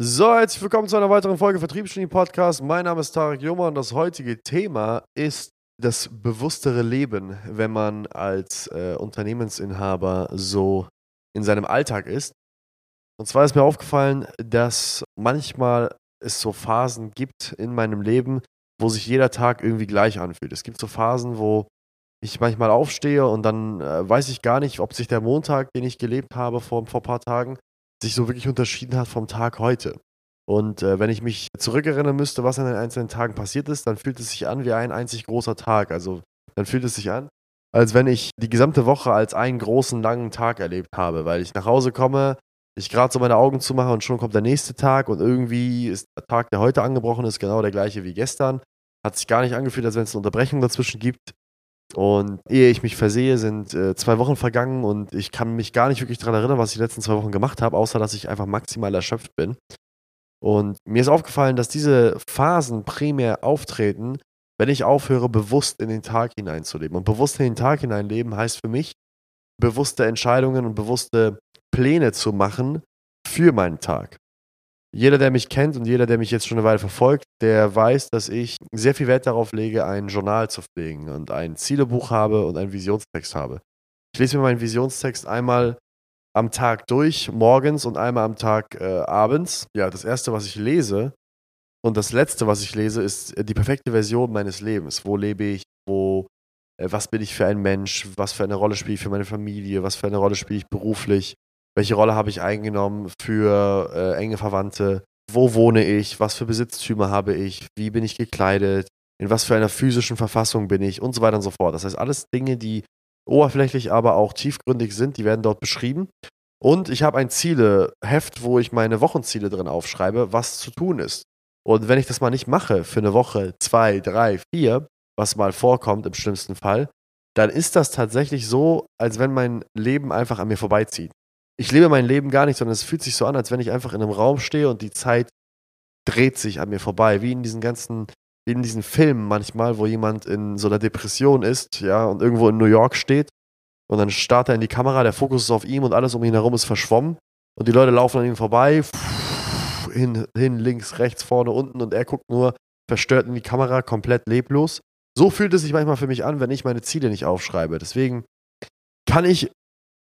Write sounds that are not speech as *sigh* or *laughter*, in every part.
So, herzlich willkommen zu einer weiteren Folge Vertriebsgenie Podcast. Mein Name ist Tarek Joma und das heutige Thema ist das bewusstere Leben, wenn man als äh, Unternehmensinhaber so in seinem Alltag ist. Und zwar ist mir aufgefallen, dass manchmal es so Phasen gibt in meinem Leben, wo sich jeder Tag irgendwie gleich anfühlt. Es gibt so Phasen, wo ich manchmal aufstehe und dann äh, weiß ich gar nicht, ob sich der Montag, den ich gelebt habe vor, vor ein paar Tagen, sich so wirklich unterschieden hat vom Tag heute. Und äh, wenn ich mich zurückerinnern müsste, was an den einzelnen Tagen passiert ist, dann fühlt es sich an wie ein einzig großer Tag. Also dann fühlt es sich an, als wenn ich die gesamte Woche als einen großen, langen Tag erlebt habe, weil ich nach Hause komme, ich gerade so meine Augen zumache und schon kommt der nächste Tag und irgendwie ist der Tag, der heute angebrochen ist, genau der gleiche wie gestern. Hat sich gar nicht angefühlt, als wenn es eine Unterbrechung dazwischen gibt. Und ehe ich mich versehe, sind äh, zwei Wochen vergangen und ich kann mich gar nicht wirklich daran erinnern, was ich die letzten zwei Wochen gemacht habe, außer dass ich einfach maximal erschöpft bin. Und mir ist aufgefallen, dass diese Phasen primär auftreten, wenn ich aufhöre, bewusst in den Tag hineinzuleben. Und bewusst in den Tag hineinleben heißt für mich, bewusste Entscheidungen und bewusste Pläne zu machen für meinen Tag. Jeder, der mich kennt und jeder, der mich jetzt schon eine Weile verfolgt, der weiß, dass ich sehr viel Wert darauf lege, ein Journal zu pflegen und ein Zielebuch habe und einen Visionstext habe. Ich lese mir meinen Visionstext einmal am Tag durch, morgens und einmal am Tag äh, abends. Ja, das erste, was ich lese und das letzte, was ich lese, ist die perfekte Version meines Lebens. Wo lebe ich? Wo, äh, was bin ich für ein Mensch? Was für eine Rolle spiele ich für meine Familie? Was für eine Rolle spiele ich beruflich? Welche Rolle habe ich eingenommen für äh, enge Verwandte? Wo wohne ich? Was für Besitztümer habe ich? Wie bin ich gekleidet? In was für einer physischen Verfassung bin ich? Und so weiter und so fort. Das heißt, alles Dinge, die oberflächlich, aber auch tiefgründig sind, die werden dort beschrieben. Und ich habe ein Zieleheft, wo ich meine Wochenziele drin aufschreibe, was zu tun ist. Und wenn ich das mal nicht mache für eine Woche, zwei, drei, vier, was mal vorkommt im schlimmsten Fall, dann ist das tatsächlich so, als wenn mein Leben einfach an mir vorbeizieht ich lebe mein Leben gar nicht, sondern es fühlt sich so an, als wenn ich einfach in einem Raum stehe und die Zeit dreht sich an mir vorbei, wie in diesen ganzen, wie in diesen Filmen manchmal, wo jemand in so einer Depression ist, ja, und irgendwo in New York steht und dann starrt er in die Kamera, der Fokus ist auf ihm und alles um ihn herum ist verschwommen und die Leute laufen an ihm vorbei, hin, hin, links, rechts, vorne, unten und er guckt nur verstört in die Kamera, komplett leblos. So fühlt es sich manchmal für mich an, wenn ich meine Ziele nicht aufschreibe. Deswegen kann ich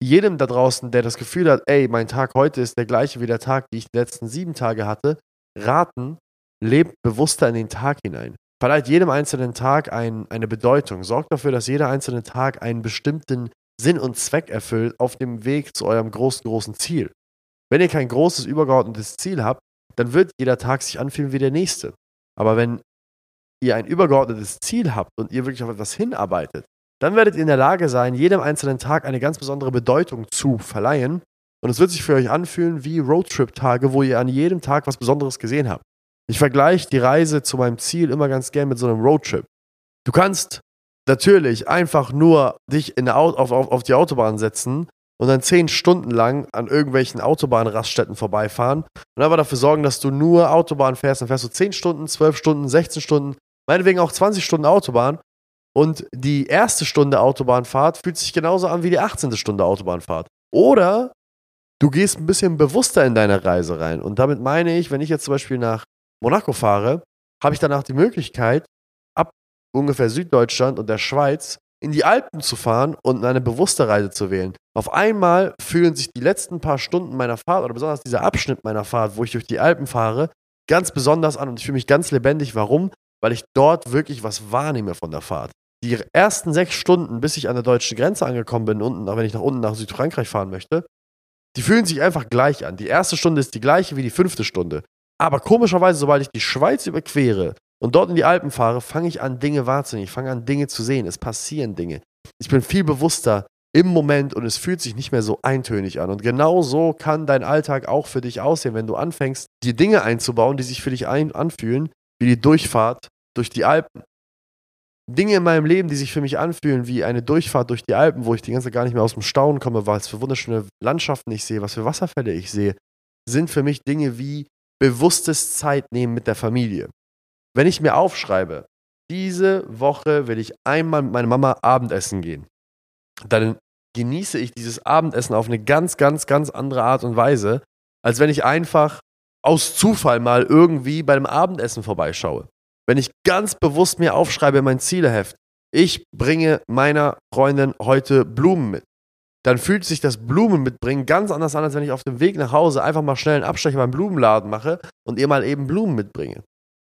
jedem da draußen, der das Gefühl hat, ey, mein Tag heute ist der gleiche wie der Tag, den ich die letzten sieben Tage hatte, raten, lebt bewusster in den Tag hinein. Verleiht jedem einzelnen Tag ein, eine Bedeutung. Sorgt dafür, dass jeder einzelne Tag einen bestimmten Sinn und Zweck erfüllt auf dem Weg zu eurem großen, großen Ziel. Wenn ihr kein großes, übergeordnetes Ziel habt, dann wird jeder Tag sich anfühlen wie der nächste. Aber wenn ihr ein übergeordnetes Ziel habt und ihr wirklich auf etwas hinarbeitet, dann werdet ihr in der Lage sein, jedem einzelnen Tag eine ganz besondere Bedeutung zu verleihen. Und es wird sich für euch anfühlen wie Roadtrip-Tage, wo ihr an jedem Tag was Besonderes gesehen habt. Ich vergleiche die Reise zu meinem Ziel immer ganz gern mit so einem Roadtrip. Du kannst natürlich einfach nur dich in auf, auf, auf die Autobahn setzen und dann zehn Stunden lang an irgendwelchen Autobahnraststätten vorbeifahren und aber dafür sorgen, dass du nur Autobahn fährst. Dann fährst du zehn Stunden, zwölf Stunden, 16 Stunden, meinetwegen auch 20 Stunden Autobahn und die erste Stunde Autobahnfahrt fühlt sich genauso an wie die 18. Stunde Autobahnfahrt. Oder du gehst ein bisschen bewusster in deine Reise rein. Und damit meine ich, wenn ich jetzt zum Beispiel nach Monaco fahre, habe ich danach die Möglichkeit, ab ungefähr Süddeutschland und der Schweiz in die Alpen zu fahren und eine bewusste Reise zu wählen. Auf einmal fühlen sich die letzten paar Stunden meiner Fahrt oder besonders dieser Abschnitt meiner Fahrt, wo ich durch die Alpen fahre, ganz besonders an und ich fühle mich ganz lebendig. Warum? Weil ich dort wirklich was wahrnehme von der Fahrt die ersten sechs Stunden, bis ich an der deutschen Grenze angekommen bin, unten, auch wenn ich nach unten nach Südfrankreich fahren möchte, die fühlen sich einfach gleich an. Die erste Stunde ist die gleiche wie die fünfte Stunde. Aber komischerweise, sobald ich die Schweiz überquere und dort in die Alpen fahre, fange ich an, Dinge wahrzunehmen. Ich fange an, Dinge zu sehen. Es passieren Dinge. Ich bin viel bewusster im Moment und es fühlt sich nicht mehr so eintönig an. Und genau so kann dein Alltag auch für dich aussehen, wenn du anfängst, die Dinge einzubauen, die sich für dich ein anfühlen, wie die Durchfahrt durch die Alpen. Dinge in meinem Leben, die sich für mich anfühlen, wie eine Durchfahrt durch die Alpen, wo ich die ganze Zeit gar nicht mehr aus dem Staunen komme, was für wunderschöne Landschaften ich sehe, was für Wasserfälle ich sehe, sind für mich Dinge wie bewusstes Zeitnehmen mit der Familie. Wenn ich mir aufschreibe, diese Woche will ich einmal mit meiner Mama Abendessen gehen, dann genieße ich dieses Abendessen auf eine ganz, ganz, ganz andere Art und Weise, als wenn ich einfach aus Zufall mal irgendwie bei dem Abendessen vorbeischaue, wenn ich ganz bewusst mir aufschreibe in mein Zieleheft, ich bringe meiner Freundin heute Blumen mit, dann fühlt sich das Blumen mitbringen ganz anders an, als wenn ich auf dem Weg nach Hause einfach mal schnell einen Abstecher beim Blumenladen mache und ihr mal eben Blumen mitbringe.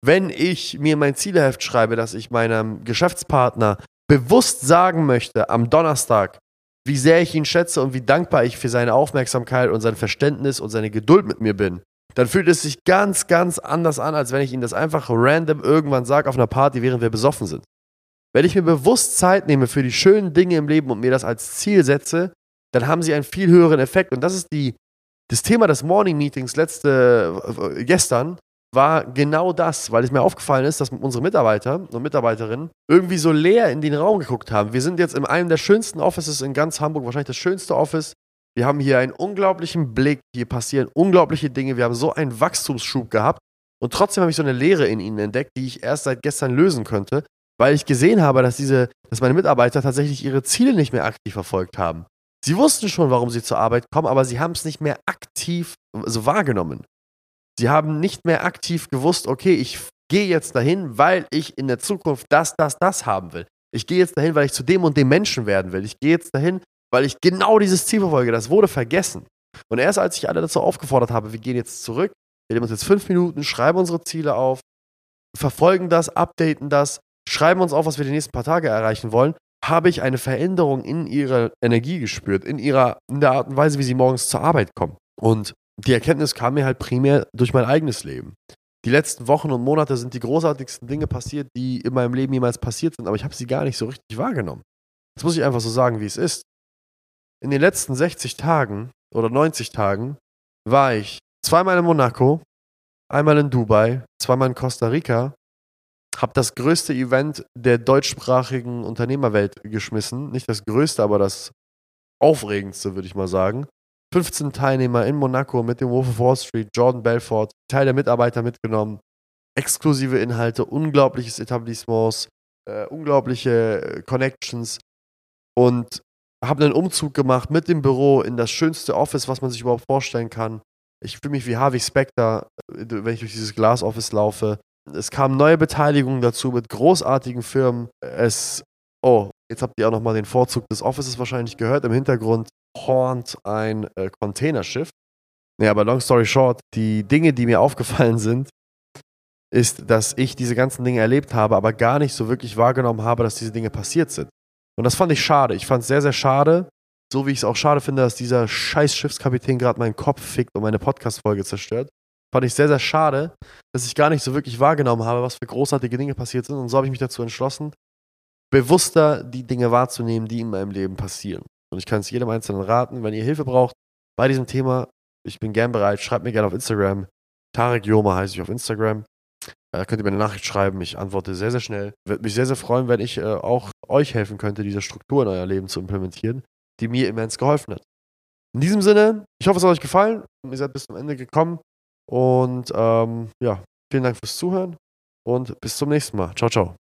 Wenn ich mir mein Zieleheft schreibe, dass ich meinem Geschäftspartner bewusst sagen möchte am Donnerstag, wie sehr ich ihn schätze und wie dankbar ich für seine Aufmerksamkeit und sein Verständnis und seine Geduld mit mir bin, dann fühlt es sich ganz, ganz anders an, als wenn ich ihm das einfach random irgendwann sage auf einer Party, während wir besoffen sind. Wenn ich mir bewusst Zeit nehme für die schönen Dinge im Leben und mir das als Ziel setze, dann haben sie einen viel höheren Effekt. Und das ist die, das Thema des Morning Meetings letzte, äh, gestern, war genau das, weil es mir aufgefallen ist, dass unsere Mitarbeiter und Mitarbeiterinnen irgendwie so leer in den Raum geguckt haben. Wir sind jetzt in einem der schönsten Offices in ganz Hamburg, wahrscheinlich das schönste Office. Wir haben hier einen unglaublichen Blick, hier passieren unglaubliche Dinge, wir haben so einen Wachstumsschub gehabt und trotzdem habe ich so eine Leere in ihnen entdeckt, die ich erst seit gestern lösen könnte, weil ich gesehen habe, dass diese, dass meine Mitarbeiter tatsächlich ihre Ziele nicht mehr aktiv verfolgt haben. Sie wussten schon, warum sie zur Arbeit kommen, aber sie haben es nicht mehr aktiv so wahrgenommen. Sie haben nicht mehr aktiv gewusst, okay, ich gehe jetzt dahin, weil ich in der Zukunft das, das, das haben will. Ich gehe jetzt dahin, weil ich zu dem und dem Menschen werden will. Ich gehe jetzt dahin, weil ich genau dieses Ziel verfolge. Das wurde vergessen. Und erst als ich alle dazu aufgefordert habe, wir gehen jetzt zurück, wir nehmen uns jetzt fünf Minuten, schreiben unsere Ziele auf, verfolgen das, updaten das, schreiben uns auf, was wir die nächsten paar Tage erreichen wollen, habe ich eine Veränderung in ihrer Energie gespürt, in ihrer, in der Art und Weise, wie sie morgens zur Arbeit kommen. Und die Erkenntnis kam mir halt primär durch mein eigenes Leben. Die letzten Wochen und Monate sind die großartigsten Dinge passiert, die in meinem Leben jemals passiert sind, aber ich habe sie gar nicht so richtig wahrgenommen. Das muss ich einfach so sagen, wie es ist. In den letzten 60 Tagen oder 90 Tagen war ich zweimal in Monaco, einmal in Dubai, zweimal in Costa Rica, habe das größte Event der deutschsprachigen Unternehmerwelt geschmissen. Nicht das größte, aber das aufregendste, würde ich mal sagen. 15 Teilnehmer in Monaco mit dem Wolf of Wall Street, Jordan Belfort, Teil der Mitarbeiter mitgenommen, exklusive Inhalte, unglaubliches Etablissements, äh, unglaubliche äh, Connections und habe einen Umzug gemacht mit dem Büro in das schönste Office, was man sich überhaupt vorstellen kann. Ich fühle mich wie Harvey Specter, äh, wenn ich durch dieses Glas-Office laufe. Es kamen neue Beteiligungen dazu mit großartigen Firmen. Es, oh, jetzt habt ihr auch nochmal den Vorzug des Offices wahrscheinlich gehört. Im Hintergrund hornt ein äh, Containerschiff. Ja, aber long story short, die Dinge, die mir *laughs* aufgefallen sind, ist, dass ich diese ganzen Dinge erlebt habe, aber gar nicht so wirklich wahrgenommen habe, dass diese Dinge passiert sind. Und das fand ich schade. Ich fand es sehr, sehr schade. So wie ich es auch schade finde, dass dieser scheiß Schiffskapitän gerade meinen Kopf fickt und meine Podcast-Folge zerstört. Fand ich sehr, sehr schade, dass ich gar nicht so wirklich wahrgenommen habe, was für großartige Dinge passiert sind. Und so habe ich mich dazu entschlossen, bewusster die Dinge wahrzunehmen, die in meinem Leben passieren. Und ich kann es jedem Einzelnen raten, wenn ihr Hilfe braucht bei diesem Thema, ich bin gern bereit, schreibt mir gerne auf Instagram. Tarek Joma heiße ich auf Instagram. Da könnt ihr mir eine Nachricht schreiben. Ich antworte sehr, sehr schnell. Würde mich sehr, sehr freuen, wenn ich äh, auch euch helfen könnte, diese Struktur in euer Leben zu implementieren, die mir immens geholfen hat. In diesem Sinne, ich hoffe, es hat euch gefallen. Ihr seid bis zum Ende gekommen. Und ähm, ja, vielen Dank fürs Zuhören und bis zum nächsten Mal. Ciao, ciao.